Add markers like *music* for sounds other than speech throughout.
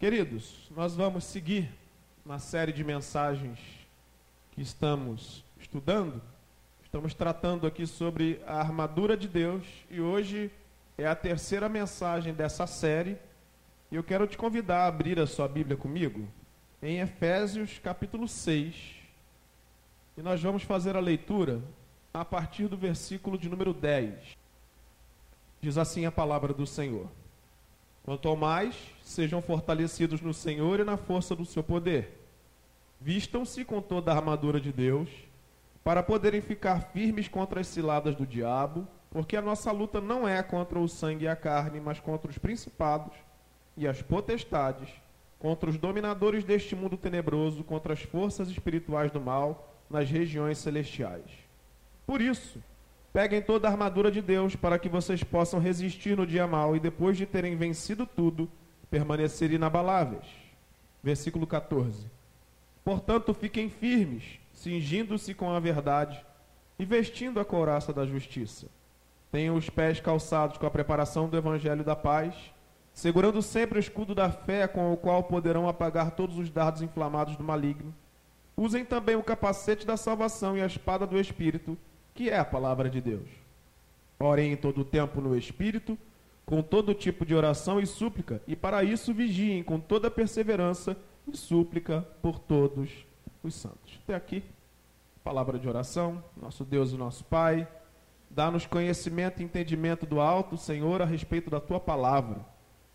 Queridos, nós vamos seguir na série de mensagens que estamos estudando. Estamos tratando aqui sobre a armadura de Deus e hoje é a terceira mensagem dessa série. E eu quero te convidar a abrir a sua Bíblia comigo em Efésios capítulo 6. E nós vamos fazer a leitura a partir do versículo de número 10. Diz assim a palavra do Senhor. Quanto ao mais, sejam fortalecidos no Senhor e na força do seu poder. Vistam-se com toda a armadura de Deus, para poderem ficar firmes contra as ciladas do diabo, porque a nossa luta não é contra o sangue e a carne, mas contra os principados e as potestades, contra os dominadores deste mundo tenebroso, contra as forças espirituais do mal nas regiões celestiais. Por isso, Peguem toda a armadura de Deus para que vocês possam resistir no dia mal e depois de terem vencido tudo, permanecer inabaláveis. Versículo 14. Portanto, fiquem firmes, cingindo-se com a verdade e vestindo a couraça da justiça. Tenham os pés calçados com a preparação do evangelho da paz, segurando sempre o escudo da fé com o qual poderão apagar todos os dardos inflamados do maligno. Usem também o capacete da salvação e a espada do espírito que é a palavra de Deus. Orem em todo o tempo no Espírito, com todo tipo de oração e súplica, e para isso vigiem com toda perseverança e súplica por todos os santos. Até aqui, palavra de oração, nosso Deus e nosso Pai, dá-nos conhecimento e entendimento do alto, Senhor, a respeito da tua palavra.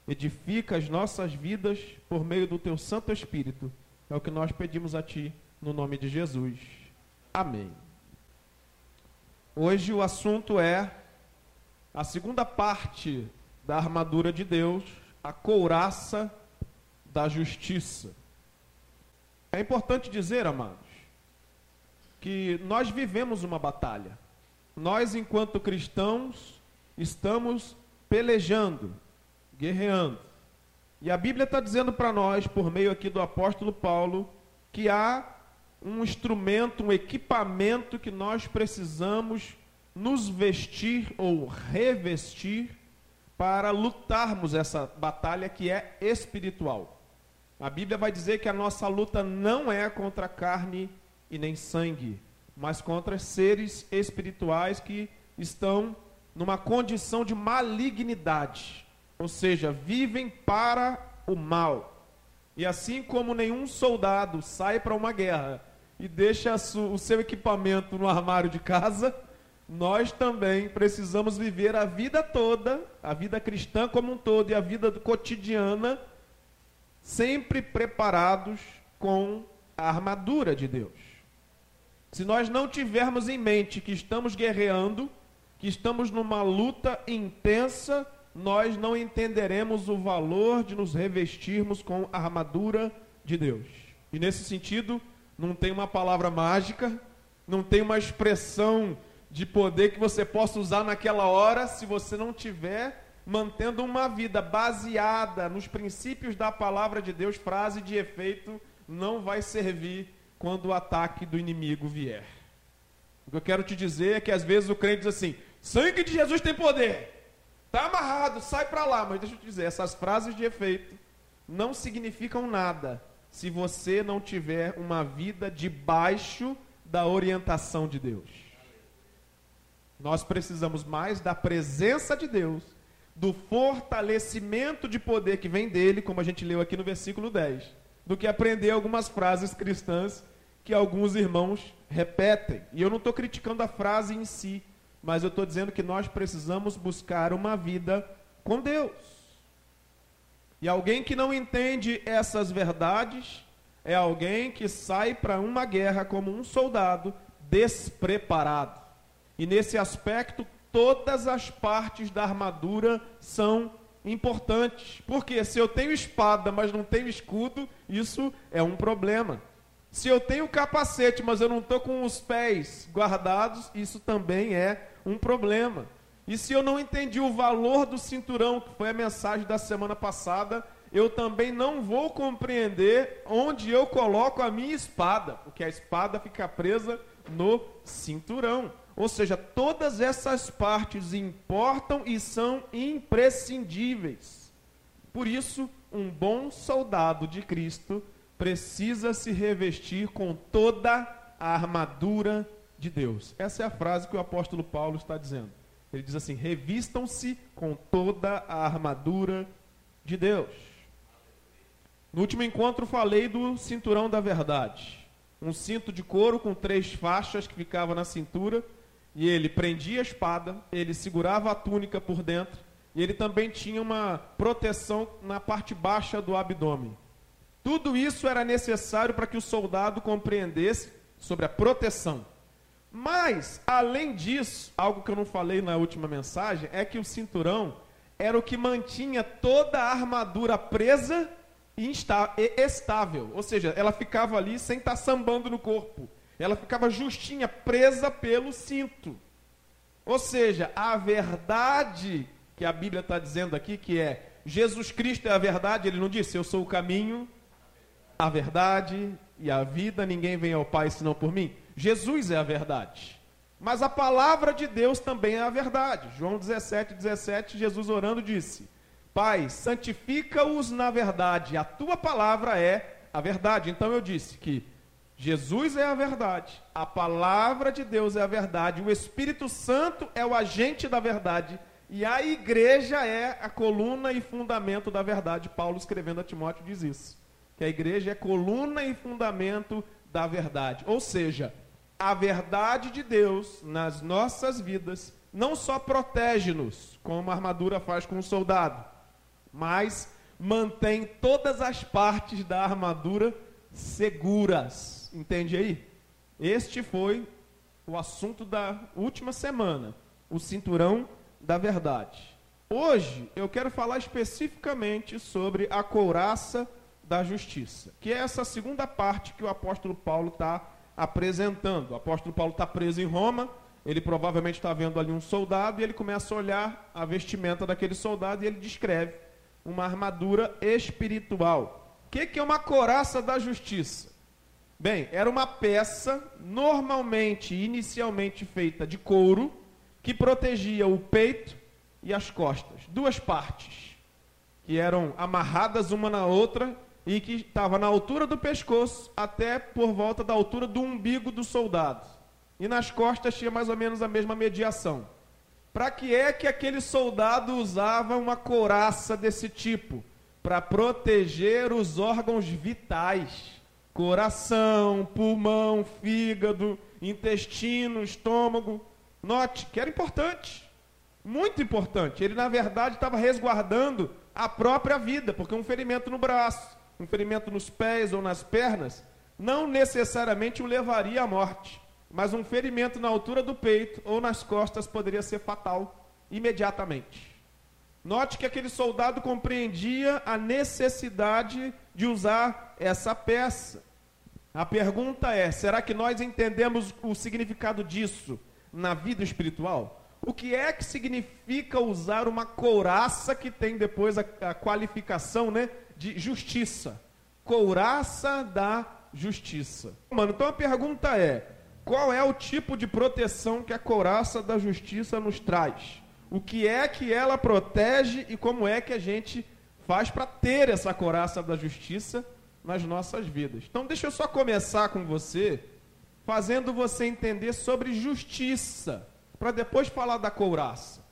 Edifica as nossas vidas por meio do teu Santo Espírito. É o que nós pedimos a ti, no nome de Jesus. Amém. Hoje o assunto é a segunda parte da armadura de Deus, a couraça da justiça. É importante dizer, amados, que nós vivemos uma batalha. Nós, enquanto cristãos, estamos pelejando, guerreando. E a Bíblia está dizendo para nós, por meio aqui do apóstolo Paulo, que há um instrumento, um equipamento que nós precisamos nos vestir ou revestir para lutarmos essa batalha que é espiritual. A Bíblia vai dizer que a nossa luta não é contra carne e nem sangue, mas contra seres espirituais que estão numa condição de malignidade, ou seja, vivem para o mal. E assim como nenhum soldado sai para uma guerra e deixa o seu equipamento no armário de casa, nós também precisamos viver a vida toda, a vida cristã como um todo e a vida cotidiana, sempre preparados com a armadura de Deus. Se nós não tivermos em mente que estamos guerreando, que estamos numa luta intensa, nós não entenderemos o valor de nos revestirmos com a armadura de Deus. E nesse sentido, não tem uma palavra mágica, não tem uma expressão de poder que você possa usar naquela hora se você não tiver mantendo uma vida baseada nos princípios da palavra de Deus, frase de efeito, não vai servir quando o ataque do inimigo vier. O que eu quero te dizer é que às vezes o crente diz assim: sangue de Jesus tem poder. Está amarrado, sai para lá. Mas deixa eu te dizer, essas frases de efeito não significam nada se você não tiver uma vida debaixo da orientação de Deus. Nós precisamos mais da presença de Deus, do fortalecimento de poder que vem dele, como a gente leu aqui no versículo 10, do que aprender algumas frases cristãs que alguns irmãos repetem. E eu não estou criticando a frase em si, mas eu estou dizendo que nós precisamos buscar uma vida com Deus. E alguém que não entende essas verdades é alguém que sai para uma guerra como um soldado despreparado. E nesse aspecto, todas as partes da armadura são importantes. Porque se eu tenho espada, mas não tenho escudo, isso é um problema. Se eu tenho capacete, mas eu não estou com os pés guardados, isso também é um problema. E se eu não entendi o valor do cinturão, que foi a mensagem da semana passada, eu também não vou compreender onde eu coloco a minha espada, porque a espada fica presa no cinturão. Ou seja, todas essas partes importam e são imprescindíveis. Por isso, um bom soldado de Cristo precisa se revestir com toda a armadura de Deus. Essa é a frase que o apóstolo Paulo está dizendo. Ele diz assim: revistam-se com toda a armadura de Deus. No último encontro falei do cinturão da verdade. Um cinto de couro com três faixas que ficava na cintura, e ele prendia a espada, ele segurava a túnica por dentro, e ele também tinha uma proteção na parte baixa do abdômen. Tudo isso era necessário para que o soldado compreendesse sobre a proteção. Mas, além disso, algo que eu não falei na última mensagem, é que o cinturão era o que mantinha toda a armadura presa e estável. Ou seja, ela ficava ali sem estar sambando no corpo. Ela ficava justinha, presa pelo cinto. Ou seja, a verdade que a Bíblia está dizendo aqui, que é Jesus Cristo é a verdade, ele não disse, eu sou o caminho, a verdade e a vida, ninguém vem ao Pai senão por mim. Jesus é a verdade. Mas a palavra de Deus também é a verdade. João 17, 17, Jesus orando disse: Pai, santifica-os na verdade, a tua palavra é a verdade. Então eu disse que Jesus é a verdade, a palavra de Deus é a verdade, o Espírito Santo é o agente da verdade e a igreja é a coluna e fundamento da verdade. Paulo escrevendo a Timóteo diz isso, que a igreja é coluna e fundamento da verdade. Ou seja, a verdade de Deus nas nossas vidas não só protege-nos, como a armadura faz com o soldado, mas mantém todas as partes da armadura seguras. Entende aí? Este foi o assunto da última semana, o cinturão da verdade. Hoje eu quero falar especificamente sobre a couraça da justiça, que é essa segunda parte que o apóstolo Paulo está apresentando. O apóstolo Paulo está preso em Roma, ele provavelmente está vendo ali um soldado e ele começa a olhar a vestimenta daquele soldado e ele descreve uma armadura espiritual. O que, que é uma coraça da justiça? Bem, era uma peça normalmente, inicialmente feita de couro, que protegia o peito e as costas, duas partes, que eram amarradas uma na outra e que estava na altura do pescoço até por volta da altura do umbigo do soldado. E nas costas tinha mais ou menos a mesma mediação. Para que é que aquele soldado usava uma couraça desse tipo? Para proteger os órgãos vitais: coração, pulmão, fígado, intestino, estômago. Note que era importante, muito importante. Ele, na verdade, estava resguardando a própria vida, porque um ferimento no braço, um ferimento nos pés ou nas pernas, não necessariamente o levaria à morte mas um ferimento na altura do peito ou nas costas poderia ser fatal imediatamente. Note que aquele soldado compreendia a necessidade de usar essa peça. A pergunta é: será que nós entendemos o significado disso na vida espiritual? O que é que significa usar uma couraça que tem depois a, a qualificação né, de justiça? Couraça da justiça. Mano, então a pergunta é: qual é o tipo de proteção que a couraça da justiça nos traz? O que é que ela protege e como é que a gente faz para ter essa couraça da justiça nas nossas vidas? Então, deixa eu só começar com você, fazendo você entender sobre justiça, para depois falar da couraça.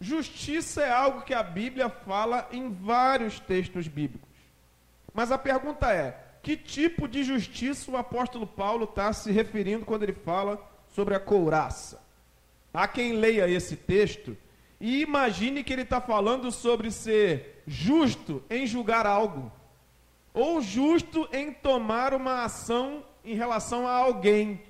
Justiça é algo que a Bíblia fala em vários textos bíblicos. Mas a pergunta é: que tipo de justiça o apóstolo Paulo está se referindo quando ele fala sobre a couraça. Há quem leia esse texto e imagine que ele está falando sobre ser justo em julgar algo, ou justo em tomar uma ação em relação a alguém.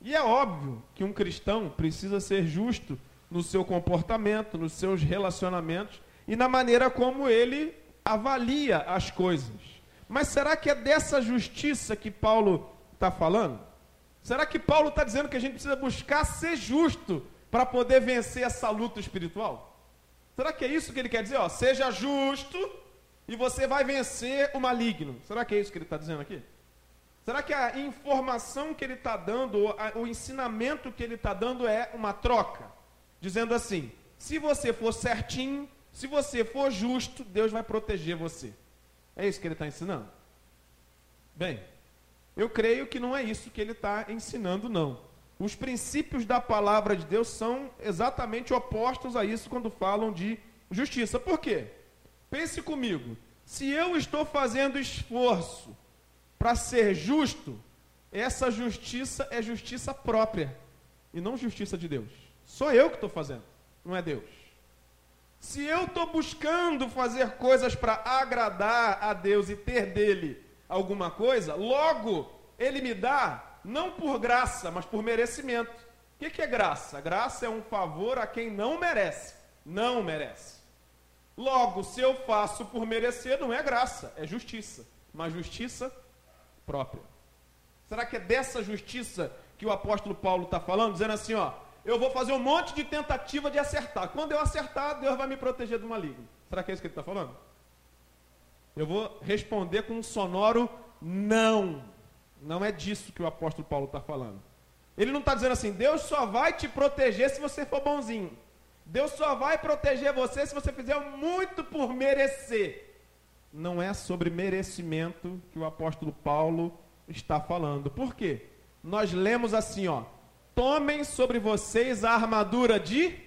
E é óbvio que um cristão precisa ser justo no seu comportamento, nos seus relacionamentos e na maneira como ele avalia as coisas. Mas será que é dessa justiça que Paulo está falando? Será que Paulo está dizendo que a gente precisa buscar ser justo para poder vencer essa luta espiritual? Será que é isso que ele quer dizer? Ó, seja justo e você vai vencer o maligno. Será que é isso que ele está dizendo aqui? Será que a informação que ele está dando, o ensinamento que ele está dando é uma troca? Dizendo assim: se você for certinho, se você for justo, Deus vai proteger você. É isso que ele está ensinando? Bem, eu creio que não é isso que ele está ensinando, não. Os princípios da palavra de Deus são exatamente opostos a isso quando falam de justiça. Por quê? Pense comigo. Se eu estou fazendo esforço para ser justo, essa justiça é justiça própria e não justiça de Deus. Sou eu que estou fazendo, não é Deus. Se eu estou buscando fazer coisas para agradar a Deus e ter dele alguma coisa, logo ele me dá não por graça, mas por merecimento. O que, é graça? Graça é um favor a quem não merece. Não merece. Logo, se eu faço por merecer, não é graça, é justiça. Mas justiça própria. Será que é dessa justiça que o apóstolo Paulo está falando? Dizendo assim, ó, eu vou fazer um monte de tentativa de acertar. Quando eu acertar, Deus vai me proteger do maligno. Será que é isso que ele está falando? Eu vou responder com um sonoro não. Não é disso que o apóstolo Paulo está falando. Ele não está dizendo assim, Deus só vai te proteger se você for bonzinho. Deus só vai proteger você se você fizer muito por merecer. Não é sobre merecimento que o apóstolo Paulo está falando. Por quê? Nós lemos assim, ó: Tomem sobre vocês a armadura de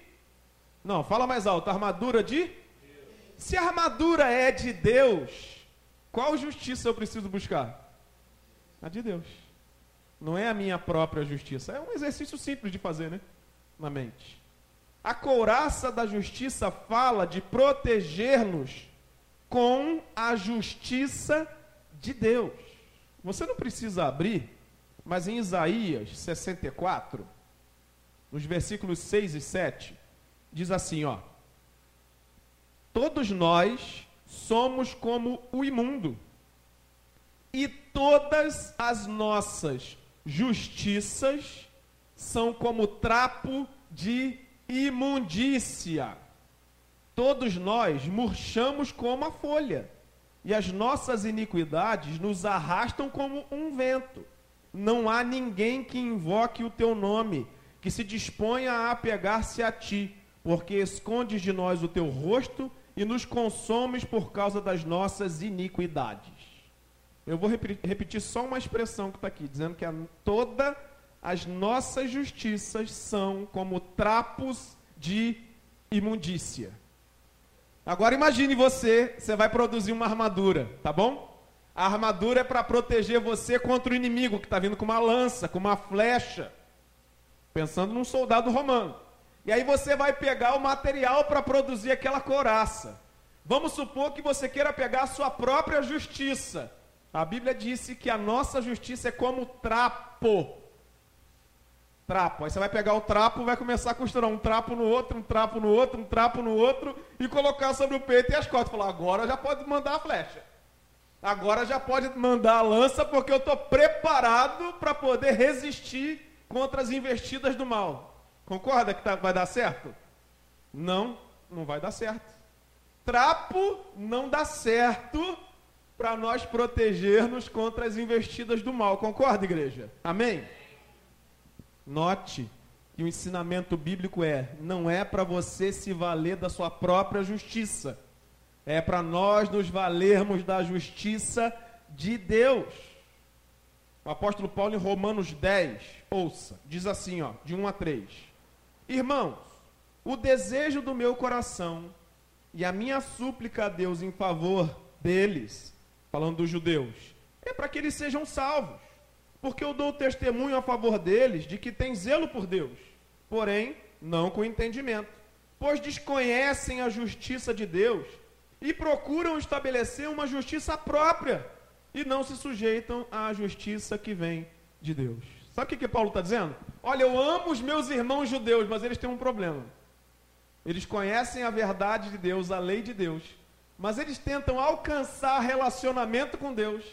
Não, fala mais alto, armadura de. Se a armadura é de Deus, qual justiça eu preciso buscar? A de Deus. Não é a minha própria justiça. É um exercício simples de fazer, né? Na mente. A couraça da justiça fala de proteger-nos com a justiça de Deus. Você não precisa abrir, mas em Isaías 64, nos versículos 6 e 7, diz assim, ó: Todos nós somos como o imundo e todas as nossas justiças são como trapo de imundícia. Todos nós murchamos como a folha, e as nossas iniquidades nos arrastam como um vento. Não há ninguém que invoque o teu nome, que se disponha a apegar-se a ti, porque escondes de nós o teu rosto e nos consomes por causa das nossas iniquidades. Eu vou repetir só uma expressão que está aqui, dizendo que a, todas as nossas justiças são como trapos de imundícia. Agora imagine você, você vai produzir uma armadura, tá bom? A armadura é para proteger você contra o inimigo que está vindo com uma lança, com uma flecha. Pensando num soldado romano. E aí você vai pegar o material para produzir aquela coraça. Vamos supor que você queira pegar a sua própria justiça a Bíblia disse que a nossa justiça é como trapo. Trapo. Aí você vai pegar o trapo, vai começar a costurar um trapo no outro, um trapo no outro, um trapo no outro e colocar sobre o peito e as costas. Falar, agora já pode mandar a flecha. Agora já pode mandar a lança porque eu estou preparado para poder resistir contra as investidas do mal. Concorda que tá, vai dar certo? Não, não vai dar certo. Trapo não dá certo para nós protegermos contra as investidas do mal. Concorda, igreja? Amém? Note que o ensinamento bíblico é: não é para você se valer da sua própria justiça, é para nós nos valermos da justiça de Deus. O apóstolo Paulo em Romanos 10, ouça, diz assim, ó, de 1 a 3. Irmãos, o desejo do meu coração e a minha súplica a Deus em favor deles falando dos judeus, é para que eles sejam salvos. Porque eu dou testemunho a favor deles de que têm zelo por Deus, porém não com entendimento, pois desconhecem a justiça de Deus e procuram estabelecer uma justiça própria e não se sujeitam à justiça que vem de Deus. Sabe o que, que Paulo está dizendo? Olha, eu amo os meus irmãos judeus, mas eles têm um problema. Eles conhecem a verdade de Deus, a lei de Deus, mas eles tentam alcançar relacionamento com Deus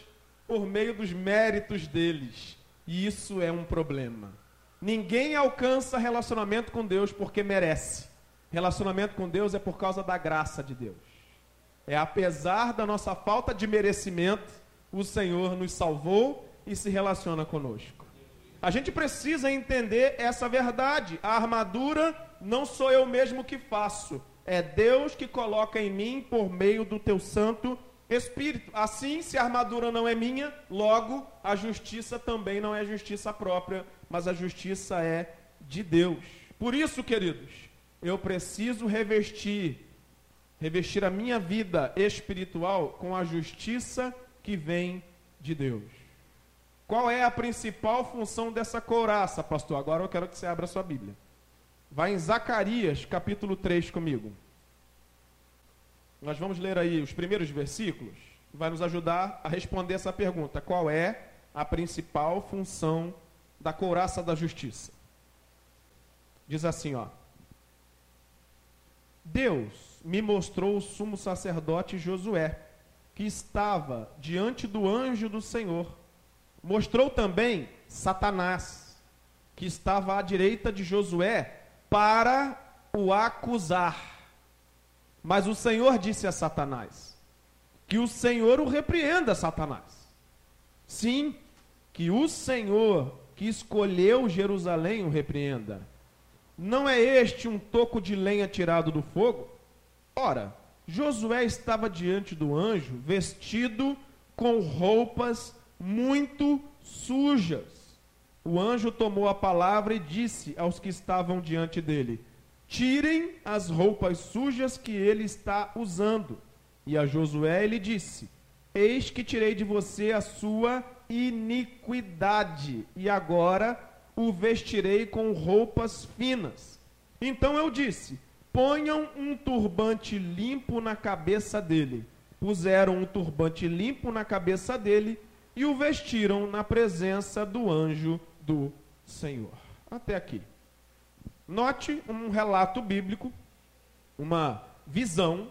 por meio dos méritos deles. E isso é um problema. Ninguém alcança relacionamento com Deus porque merece. Relacionamento com Deus é por causa da graça de Deus. É apesar da nossa falta de merecimento, o Senhor nos salvou e se relaciona conosco. A gente precisa entender essa verdade. A armadura não sou eu mesmo que faço, é Deus que coloca em mim por meio do teu Santo espírito. Assim, se a armadura não é minha, logo a justiça também não é justiça própria, mas a justiça é de Deus. Por isso, queridos, eu preciso revestir revestir a minha vida espiritual com a justiça que vem de Deus. Qual é a principal função dessa couraça, pastor? Agora eu quero que você abra a sua Bíblia. Vai em Zacarias, capítulo 3 comigo. Nós vamos ler aí os primeiros versículos, vai nos ajudar a responder essa pergunta: qual é a principal função da couraça da justiça? Diz assim, ó: Deus me mostrou o sumo sacerdote Josué, que estava diante do anjo do Senhor. Mostrou também Satanás, que estava à direita de Josué, para o acusar. Mas o Senhor disse a Satanás: Que o Senhor o repreenda, Satanás. Sim, que o Senhor que escolheu Jerusalém o repreenda. Não é este um toco de lenha tirado do fogo? Ora, Josué estava diante do anjo, vestido com roupas muito sujas. O anjo tomou a palavra e disse aos que estavam diante dele: Tirem as roupas sujas que ele está usando. E a Josué ele disse: Eis que tirei de você a sua iniquidade, e agora o vestirei com roupas finas. Então eu disse: Ponham um turbante limpo na cabeça dele. Puseram um turbante limpo na cabeça dele e o vestiram na presença do anjo do Senhor. Até aqui. Note um relato bíblico, uma visão,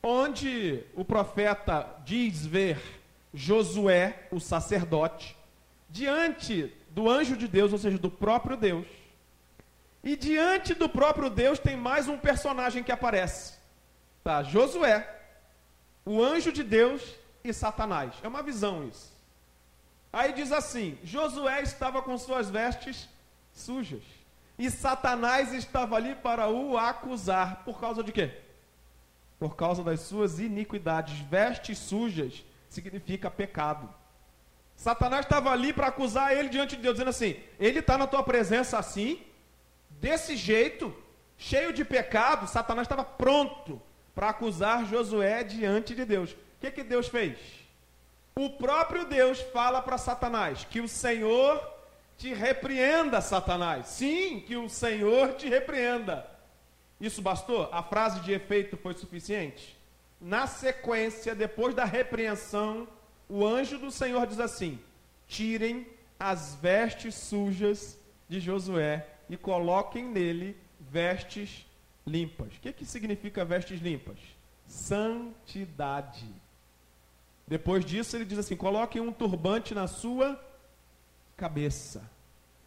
onde o profeta diz ver Josué, o sacerdote, diante do anjo de Deus, ou seja, do próprio Deus. E diante do próprio Deus tem mais um personagem que aparece. Tá, Josué, o anjo de Deus e Satanás. É uma visão isso. Aí diz assim: Josué estava com suas vestes sujas. E Satanás estava ali para o acusar. Por causa de quê? Por causa das suas iniquidades. Vestes sujas significa pecado. Satanás estava ali para acusar ele diante de Deus, dizendo assim: Ele está na tua presença assim, desse jeito, cheio de pecado. Satanás estava pronto para acusar Josué diante de Deus. O que, que Deus fez? O próprio Deus fala para Satanás que o Senhor te repreenda, Satanás. Sim, que o Senhor te repreenda. Isso bastou? A frase de efeito foi suficiente? Na sequência, depois da repreensão, o anjo do Senhor diz assim: tirem as vestes sujas de Josué e coloquem nele vestes limpas. O que, que significa vestes limpas? Santidade. Depois disso, ele diz assim: coloquem um turbante na sua cabeça.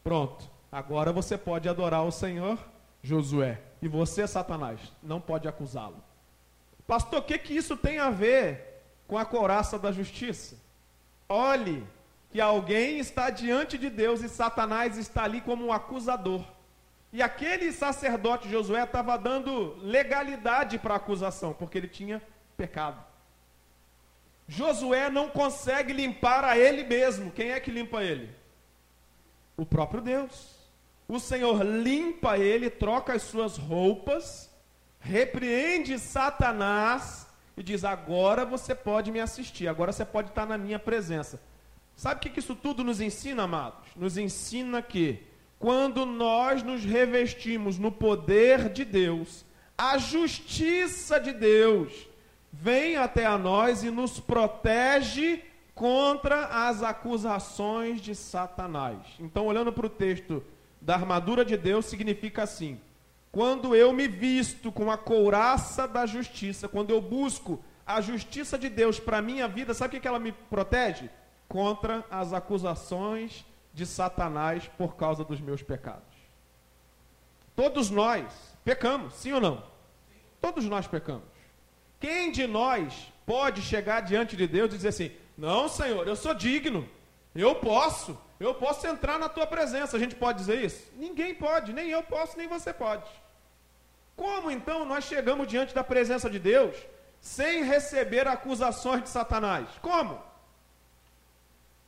Pronto. Agora você pode adorar o Senhor, Josué. E você, Satanás, não pode acusá-lo. Pastor, o que, que isso tem a ver com a couraça da justiça? Olhe que alguém está diante de Deus e Satanás está ali como um acusador. E aquele sacerdote Josué estava dando legalidade para a acusação, porque ele tinha pecado. Josué não consegue limpar a ele mesmo. Quem é que limpa ele? O próprio Deus. O Senhor limpa ele, troca as suas roupas, repreende Satanás e diz: Agora você pode me assistir, agora você pode estar na minha presença. Sabe o que isso tudo nos ensina, amados? Nos ensina que quando nós nos revestimos no poder de Deus, a justiça de Deus vem até a nós e nos protege contra as acusações de Satanás. Então, olhando para o texto da armadura de Deus, significa assim: quando eu me visto com a couraça da justiça, quando eu busco a justiça de Deus para a minha vida, sabe o que ela me protege? Contra as acusações de Satanás por causa dos meus pecados. Todos nós pecamos, sim ou não? Todos nós pecamos. Quem de nós pode chegar diante de Deus e dizer assim: não, Senhor, eu sou digno. Eu posso. Eu posso entrar na tua presença. A gente pode dizer isso? Ninguém pode, nem eu posso, nem você pode. Como então nós chegamos diante da presença de Deus sem receber acusações de Satanás. Como?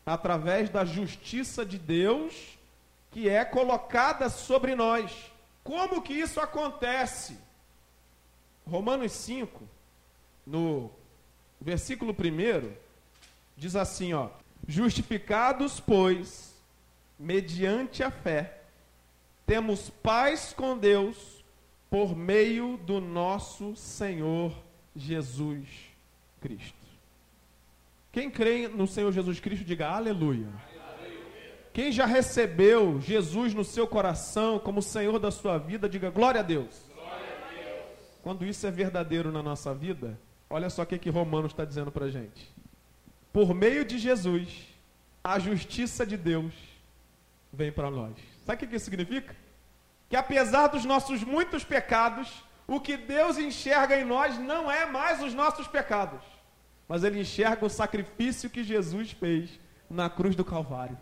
Através da justiça de Deus que é colocada sobre nós. Como que isso acontece? Romanos 5, no versículo 1, diz assim, ó: Justificados, pois, mediante a fé, temos paz com Deus por meio do nosso Senhor Jesus Cristo. Quem crê no Senhor Jesus Cristo, diga aleluia. Quem já recebeu Jesus no seu coração como Senhor da sua vida, diga glória a Deus. Quando isso é verdadeiro na nossa vida, olha só o que, que Romanos está dizendo para a gente. Por meio de Jesus, a justiça de Deus vem para nós. Sabe o que isso significa? Que apesar dos nossos muitos pecados, o que Deus enxerga em nós não é mais os nossos pecados, mas Ele enxerga o sacrifício que Jesus fez na cruz do Calvário.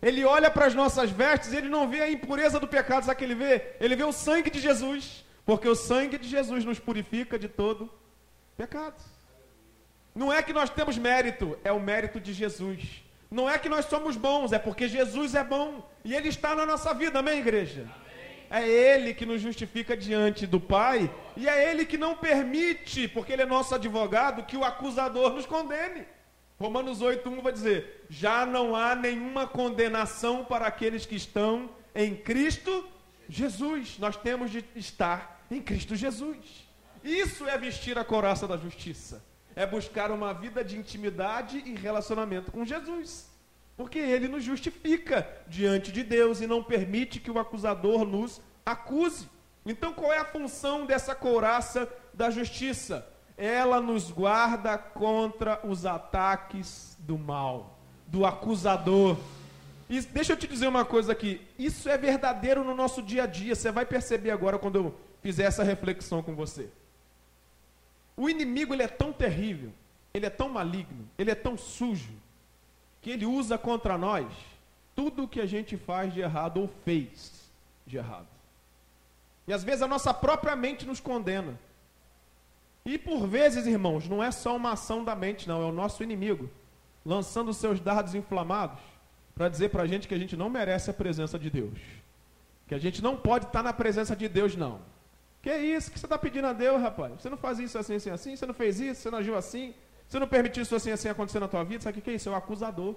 Ele olha para as nossas vestes e ele não vê a impureza do pecado, sabe o que ele vê? Ele vê o sangue de Jesus, porque o sangue de Jesus nos purifica de todo pecado. Não é que nós temos mérito, é o mérito de Jesus. Não é que nós somos bons, é porque Jesus é bom e Ele está na nossa vida, amém, igreja? É Ele que nos justifica diante do Pai e é Ele que não permite, porque Ele é nosso advogado, que o acusador nos condene. Romanos 8:1 vai dizer: Já não há nenhuma condenação para aqueles que estão em Cristo Jesus. Nós temos de estar em Cristo Jesus. Isso é vestir a coraça da justiça é buscar uma vida de intimidade e relacionamento com Jesus. Porque ele nos justifica diante de Deus e não permite que o acusador nos acuse. Então, qual é a função dessa couraça da justiça? Ela nos guarda contra os ataques do mal, do acusador. E deixa eu te dizer uma coisa aqui: isso é verdadeiro no nosso dia a dia. Você vai perceber agora quando eu fizer essa reflexão com você. O inimigo ele é tão terrível, ele é tão maligno, ele é tão sujo, que ele usa contra nós tudo o que a gente faz de errado ou fez de errado. E às vezes a nossa própria mente nos condena. E por vezes, irmãos, não é só uma ação da mente, não, é o nosso inimigo lançando seus dardos inflamados para dizer para a gente que a gente não merece a presença de Deus. Que a gente não pode estar na presença de Deus, não. Que é isso que você está pedindo a Deus, rapaz? Você não faz isso assim, assim, assim? Você não fez isso? Você não agiu assim? Você não permitiu isso assim, assim acontecer na tua vida? Sabe o que é isso? É o acusador.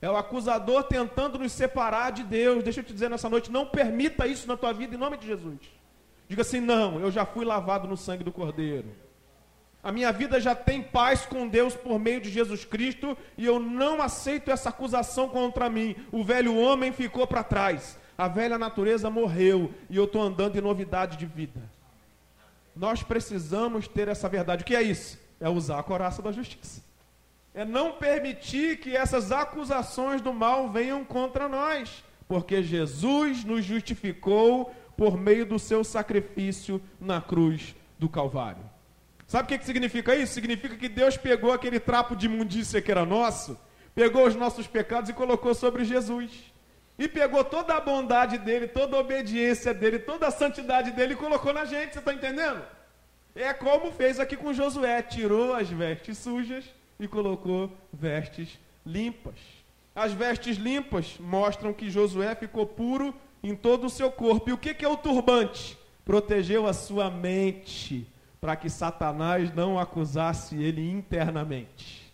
É o acusador tentando nos separar de Deus. Deixa eu te dizer nessa noite, não permita isso na tua vida em nome de Jesus. Diga assim: não, eu já fui lavado no sangue do Cordeiro. A minha vida já tem paz com Deus por meio de Jesus Cristo e eu não aceito essa acusação contra mim. O velho homem ficou para trás, a velha natureza morreu e eu estou andando em novidade de vida. Nós precisamos ter essa verdade. O que é isso? É usar a coraça da justiça. É não permitir que essas acusações do mal venham contra nós, porque Jesus nos justificou por meio do seu sacrifício na cruz do Calvário. Sabe o que, que significa isso? Significa que Deus pegou aquele trapo de imundícia que era nosso, pegou os nossos pecados e colocou sobre Jesus. E pegou toda a bondade dele, toda a obediência dele, toda a santidade dele e colocou na gente, você está entendendo? É como fez aqui com Josué: tirou as vestes sujas e colocou vestes limpas. As vestes limpas mostram que Josué ficou puro em todo o seu corpo. E o que, é o turbante? Protegeu a sua mente para que Satanás não acusasse ele internamente.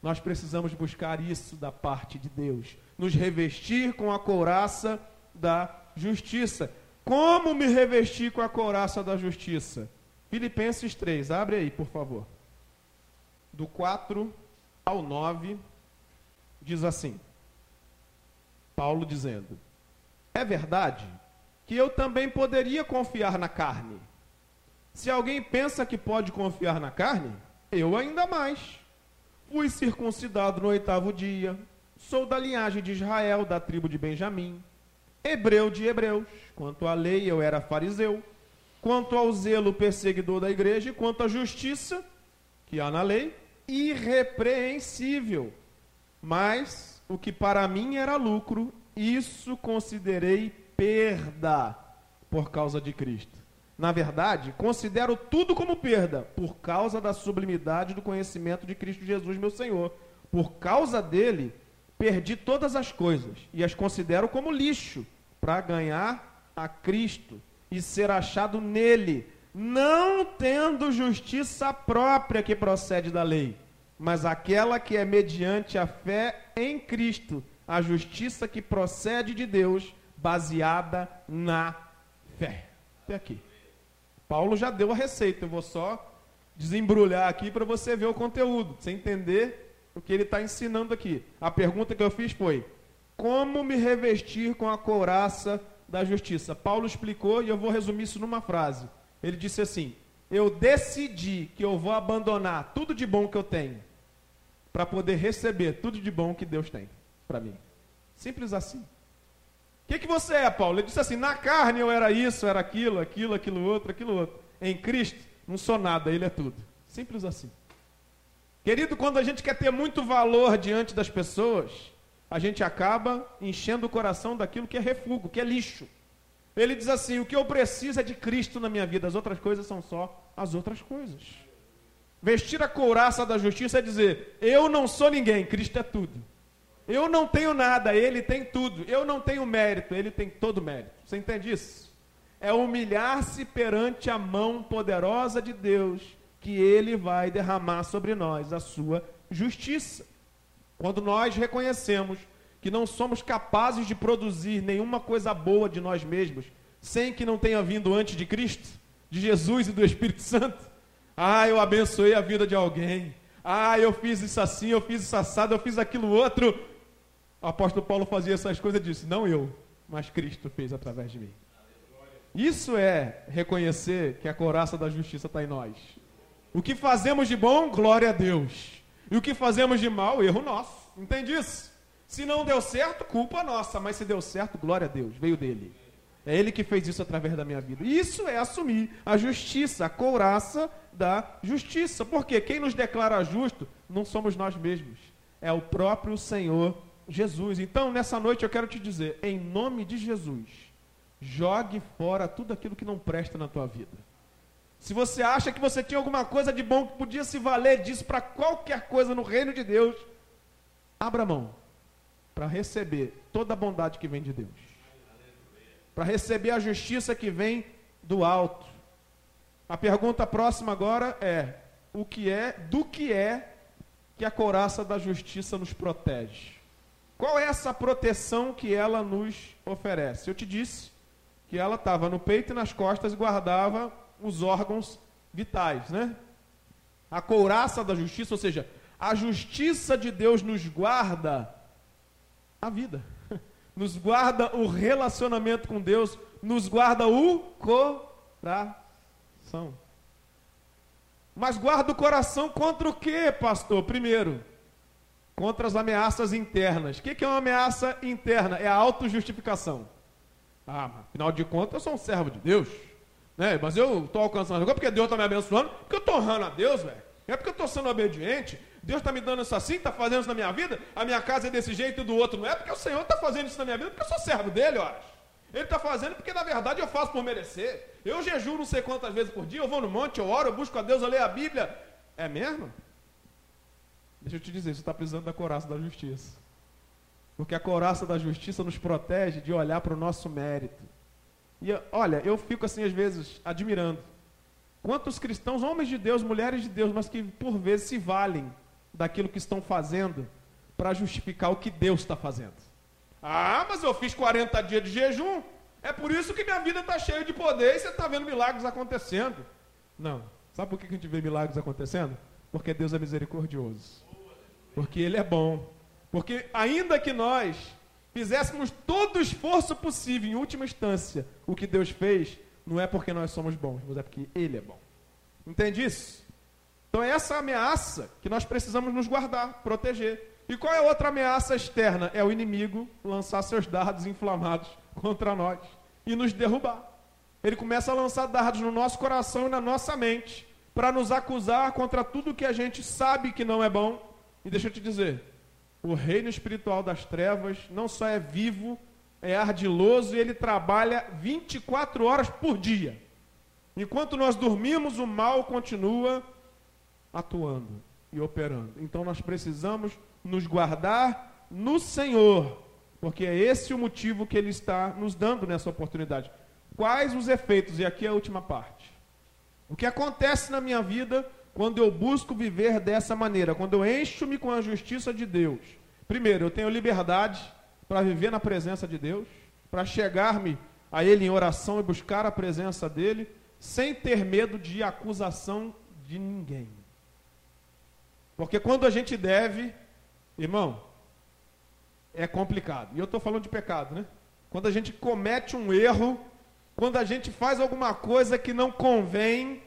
Nós precisamos buscar isso da parte de Deus nos revestir com a couraça da justiça. Como me revestir com a couraça da justiça? Filipenses 3, abre aí, por favor. Do 4 ao 9, diz assim: Paulo dizendo: É verdade que eu também poderia confiar na carne. Se alguém pensa que pode confiar na carne, eu ainda mais. Fui circuncidado no oitavo dia, Sou da linhagem de Israel, da tribo de Benjamim. Hebreu de hebreus. Quanto à lei, eu era fariseu. Quanto ao zelo perseguidor da igreja, e quanto à justiça que há na lei, irrepreensível. Mas o que para mim era lucro, isso considerei perda por causa de Cristo. Na verdade, considero tudo como perda, por causa da sublimidade do conhecimento de Cristo Jesus, meu Senhor. Por causa dele, perdi todas as coisas e as considero como lixo, para ganhar a Cristo e ser achado nele, não tendo justiça própria que procede da lei, mas aquela que é mediante a fé em Cristo, a justiça que procede de Deus, baseada na fé. Até aqui. Paulo já deu a receita, eu vou só desembrulhar aqui para você ver o conteúdo, você entender o que ele está ensinando aqui. A pergunta que eu fiz foi: como me revestir com a couraça da justiça? Paulo explicou e eu vou resumir isso numa frase. Ele disse assim: Eu decidi que eu vou abandonar tudo de bom que eu tenho para poder receber tudo de bom que Deus tem para mim. Simples assim. O que, que você é, Paulo? Ele disse assim: na carne eu era isso, era aquilo, aquilo, aquilo outro, aquilo outro. Em Cristo, não sou nada, Ele é tudo. Simples assim. Querido, quando a gente quer ter muito valor diante das pessoas, a gente acaba enchendo o coração daquilo que é refúgio, que é lixo. Ele diz assim: o que eu preciso é de Cristo na minha vida, as outras coisas são só as outras coisas. Vestir a couraça da justiça é dizer: eu não sou ninguém, Cristo é tudo. Eu não tenho nada, Ele tem tudo. Eu não tenho mérito, Ele tem todo mérito. Você entende isso? É humilhar-se perante a mão poderosa de Deus, que Ele vai derramar sobre nós a sua justiça. Quando nós reconhecemos que não somos capazes de produzir nenhuma coisa boa de nós mesmos, sem que não tenha vindo antes de Cristo, de Jesus e do Espírito Santo. Ah, eu abençoei a vida de alguém. Ah, eu fiz isso assim, eu fiz isso assado, eu fiz aquilo outro. O apóstolo Paulo fazia essas coisas e disse: Não eu, mas Cristo fez através de mim. Isso é reconhecer que a coraça da justiça está em nós. O que fazemos de bom, glória a Deus. E o que fazemos de mal, erro nosso. Entende isso? Se não deu certo, culpa nossa. Mas se deu certo, glória a Deus. Veio dele. É ele que fez isso através da minha vida. Isso é assumir a justiça, a couraça da justiça. Porque quem nos declara justo não somos nós mesmos. É o próprio Senhor Jesus. Então, nessa noite eu quero te dizer, em nome de Jesus, jogue fora tudo aquilo que não presta na tua vida. Se você acha que você tinha alguma coisa de bom que podia se valer disso para qualquer coisa no reino de Deus, abra mão para receber toda a bondade que vem de Deus. Para receber a justiça que vem do alto. A pergunta próxima agora é: o que é, do que é que a couraça da justiça nos protege? Qual é essa proteção que ela nos oferece? Eu te disse que ela estava no peito e nas costas e guardava os órgãos vitais, né? A couraça da justiça, ou seja, a justiça de Deus nos guarda a vida, *laughs* nos guarda o relacionamento com Deus, nos guarda o coração. Mas guarda o coração contra o que, pastor? Primeiro, contra as ameaças internas. O que é uma ameaça interna? É a autojustificação. Ah, afinal de contas, eu sou um servo de Deus. Né? Mas eu estou alcançando agora porque Deus está me abençoando, porque eu estou honrando a Deus, velho. É porque eu estou sendo obediente. Deus está me dando isso assim, está fazendo isso na minha vida. A minha casa é desse jeito e do outro não é, porque o Senhor está fazendo isso na minha vida, porque eu sou servo dele, horas. Ele está fazendo porque na verdade eu faço por merecer. Eu jejuo não sei quantas vezes por dia, eu vou no monte, eu oro, eu busco a Deus, eu leio a Bíblia. É mesmo? Deixa eu te dizer, você está precisando da coraça da justiça. Porque a coraça da justiça nos protege de olhar para o nosso mérito. E olha, eu fico assim às vezes admirando. Quantos cristãos, homens de Deus, mulheres de Deus, mas que por vezes se valem daquilo que estão fazendo para justificar o que Deus está fazendo. Ah, mas eu fiz 40 dias de jejum. É por isso que minha vida está cheia de poder e você está vendo milagres acontecendo. Não. Sabe por que a gente vê milagres acontecendo? Porque Deus é misericordioso porque Ele é bom. Porque ainda que nós fizéssemos todo o esforço possível, em última instância, o que Deus fez, não é porque nós somos bons, mas é porque Ele é bom. Entende isso? Então é essa ameaça que nós precisamos nos guardar, proteger. E qual é a outra ameaça externa? É o inimigo lançar seus dardos inflamados contra nós e nos derrubar. Ele começa a lançar dardos no nosso coração e na nossa mente para nos acusar contra tudo que a gente sabe que não é bom e deixa eu te dizer, o reino espiritual das trevas não só é vivo, é ardiloso e ele trabalha 24 horas por dia. Enquanto nós dormimos, o mal continua atuando e operando. Então nós precisamos nos guardar no Senhor, porque é esse o motivo que Ele está nos dando nessa oportunidade. Quais os efeitos? E aqui é a última parte. O que acontece na minha vida quando eu busco viver dessa maneira? Quando eu encho-me com a justiça de Deus. Primeiro, eu tenho liberdade para viver na presença de Deus, para chegar-me a Ele em oração e buscar a presença dEle, sem ter medo de acusação de ninguém. Porque quando a gente deve, irmão, é complicado. E eu estou falando de pecado, né? Quando a gente comete um erro, quando a gente faz alguma coisa que não convém,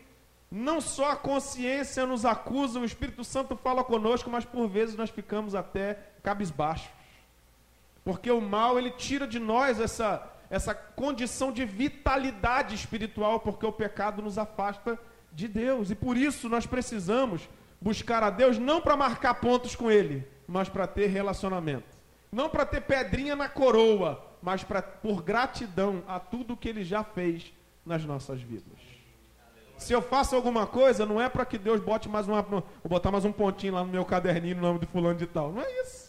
não só a consciência nos acusa, o Espírito Santo fala conosco, mas por vezes nós ficamos até cabisbaixos. Porque o mal, ele tira de nós essa, essa condição de vitalidade espiritual, porque o pecado nos afasta de Deus. E por isso nós precisamos buscar a Deus não para marcar pontos com Ele, mas para ter relacionamento. Não para ter pedrinha na coroa, mas pra, por gratidão a tudo que Ele já fez nas nossas vidas. Se eu faço alguma coisa, não é para que Deus bote mais uma. Vou botar mais um pontinho lá no meu caderninho, no nome de fulano de tal. Não é isso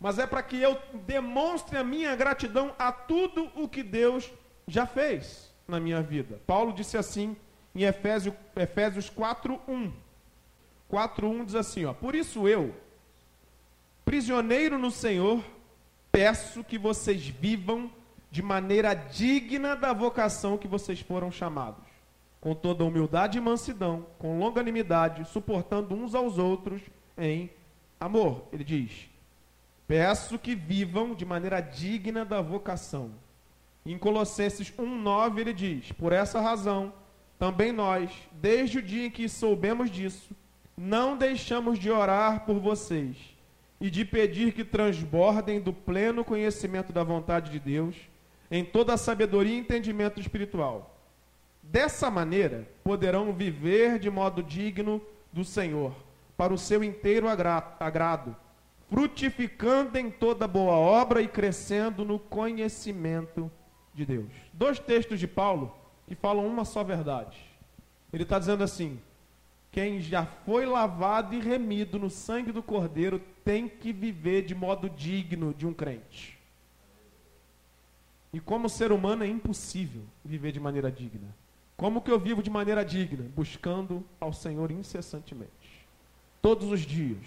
mas é para que eu demonstre a minha gratidão a tudo o que Deus já fez na minha vida. Paulo disse assim em Efésios, Efésios 4:1. 4:1 diz assim, ó: Por isso eu, prisioneiro no Senhor, peço que vocês vivam de maneira digna da vocação que vocês foram chamados, com toda humildade e mansidão, com longanimidade, suportando uns aos outros em amor. Ele diz: Peço que vivam de maneira digna da vocação. Em Colossenses 1,9 ele diz: Por essa razão, também nós, desde o dia em que soubemos disso, não deixamos de orar por vocês e de pedir que transbordem do pleno conhecimento da vontade de Deus, em toda a sabedoria e entendimento espiritual. Dessa maneira, poderão viver de modo digno do Senhor, para o seu inteiro agrado frutificando em toda boa obra e crescendo no conhecimento de Deus. Dois textos de Paulo que falam uma só verdade. Ele está dizendo assim: quem já foi lavado e remido no sangue do Cordeiro tem que viver de modo digno de um crente. E como ser humano é impossível viver de maneira digna. Como que eu vivo de maneira digna? Buscando ao Senhor incessantemente. Todos os dias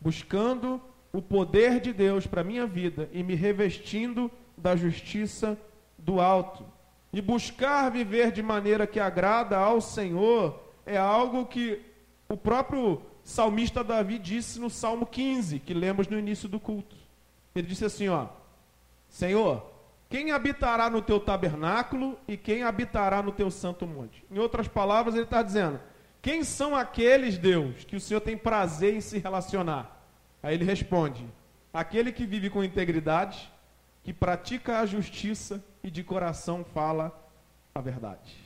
buscando o poder de Deus para a minha vida e me revestindo da justiça do alto. E buscar viver de maneira que agrada ao Senhor é algo que o próprio salmista Davi disse no Salmo 15, que lemos no início do culto. Ele disse assim, ó: Senhor, quem habitará no teu tabernáculo e quem habitará no teu santo monte? Em outras palavras, ele está dizendo: quem são aqueles, Deus, que o Senhor tem prazer em se relacionar? Aí ele responde: aquele que vive com integridade, que pratica a justiça e de coração fala a verdade.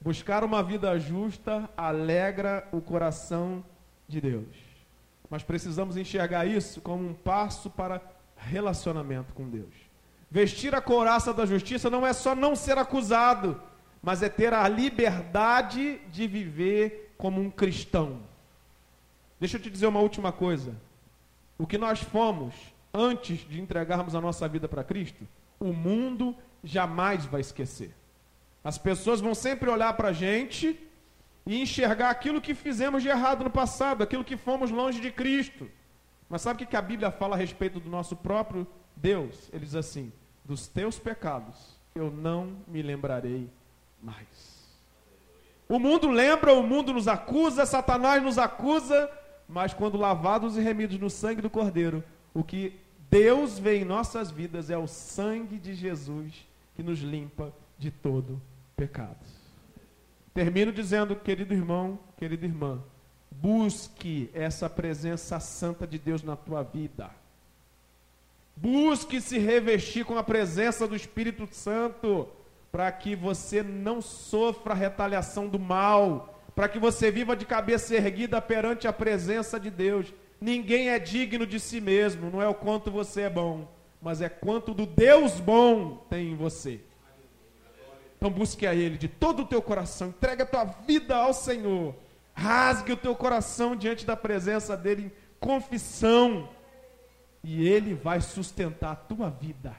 Buscar uma vida justa alegra o coração de Deus. Mas precisamos enxergar isso como um passo para relacionamento com Deus. Vestir a couraça da justiça não é só não ser acusado, mas é ter a liberdade de viver como um cristão. Deixa eu te dizer uma última coisa. O que nós fomos antes de entregarmos a nossa vida para Cristo, o mundo jamais vai esquecer. As pessoas vão sempre olhar para a gente e enxergar aquilo que fizemos de errado no passado, aquilo que fomos longe de Cristo. Mas sabe o que a Bíblia fala a respeito do nosso próprio Deus? Ele diz assim: dos teus pecados eu não me lembrarei mais. O mundo lembra, o mundo nos acusa, Satanás nos acusa, mas quando lavados e remidos no sangue do Cordeiro, o que Deus vê em nossas vidas é o sangue de Jesus que nos limpa de todo pecado. Termino dizendo, querido irmão, querida irmã, busque essa presença santa de Deus na tua vida. Busque se revestir com a presença do Espírito Santo, para que você não sofra retaliação do mal, para que você viva de cabeça erguida perante a presença de Deus. Ninguém é digno de si mesmo, não é o quanto você é bom, mas é quanto do Deus bom tem em você. Então busque a Ele de todo o teu coração, entregue a tua vida ao Senhor, rasgue o teu coração diante da presença dEle em confissão, e Ele vai sustentar a tua vida,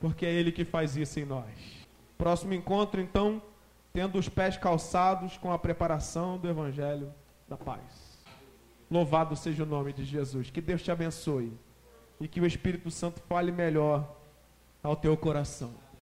porque é Ele que faz isso em nós. Próximo encontro, então, tendo os pés calçados com a preparação do Evangelho da Paz. Louvado seja o nome de Jesus. Que Deus te abençoe e que o Espírito Santo fale melhor ao teu coração.